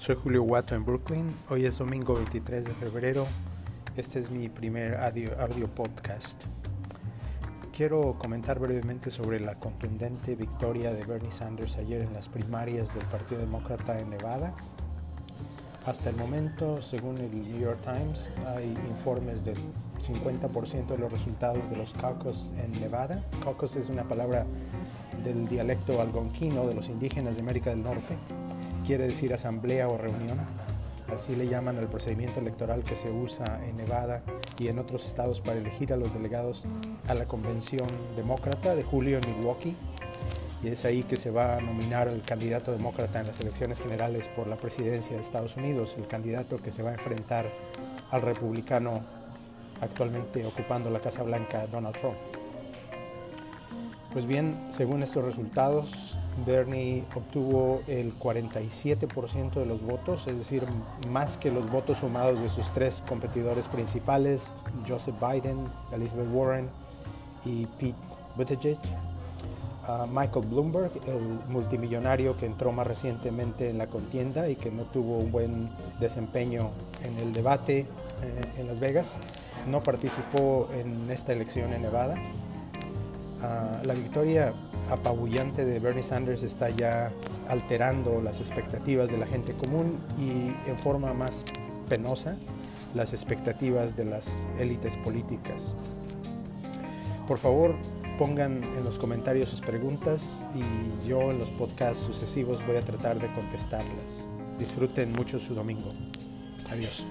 Soy Julio Guato en Brooklyn. Hoy es domingo 23 de febrero. Este es mi primer audio, audio, podcast. Quiero comentar brevemente sobre la contundente victoria de Bernie Sanders ayer en las primarias del Partido Demócrata en Nevada. Hasta el momento, según el New York Times, hay informes del 50% de los resultados de los caucus en Nevada. Caucus es una palabra del dialecto algonquino de los indígenas de América del Norte. Quiere decir asamblea o reunión. Así le llaman al procedimiento electoral que se usa en Nevada y en otros estados para elegir a los delegados a la convención demócrata de julio en Milwaukee y es ahí que se va a nominar al candidato demócrata en las elecciones generales por la presidencia de Estados Unidos, el candidato que se va a enfrentar al republicano actualmente ocupando la Casa Blanca, Donald Trump. Pues bien, según estos resultados, Bernie obtuvo el 47% de los votos, es decir, más que los votos sumados de sus tres competidores principales, Joseph Biden, Elizabeth Warren y Pete Buttigieg. Michael Bloomberg, el multimillonario que entró más recientemente en la contienda y que no tuvo un buen desempeño en el debate eh, en Las Vegas, no participó en esta elección en Nevada. Uh, la victoria apabullante de Bernie Sanders está ya alterando las expectativas de la gente común y en forma más penosa las expectativas de las élites políticas. Por favor, pongan en los comentarios sus preguntas y yo en los podcasts sucesivos voy a tratar de contestarlas. Disfruten mucho su domingo. Adiós.